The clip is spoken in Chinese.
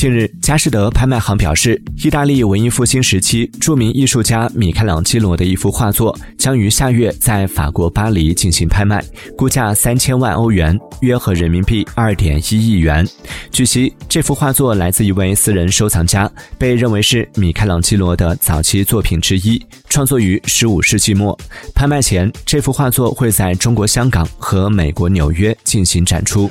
近日佳士得拍卖行表示意大利文艺复兴时期著名艺术家米开朗基罗的一幅画作将于下月在法国巴黎进行拍卖估价三千万欧元约合人民币二点一亿元。据悉这幅画作来自一位私人收藏家被认为是米开朗基罗的早期作品之一创作于十五世纪末。拍卖前这幅画作会在中国香港和美国纽约进行展出。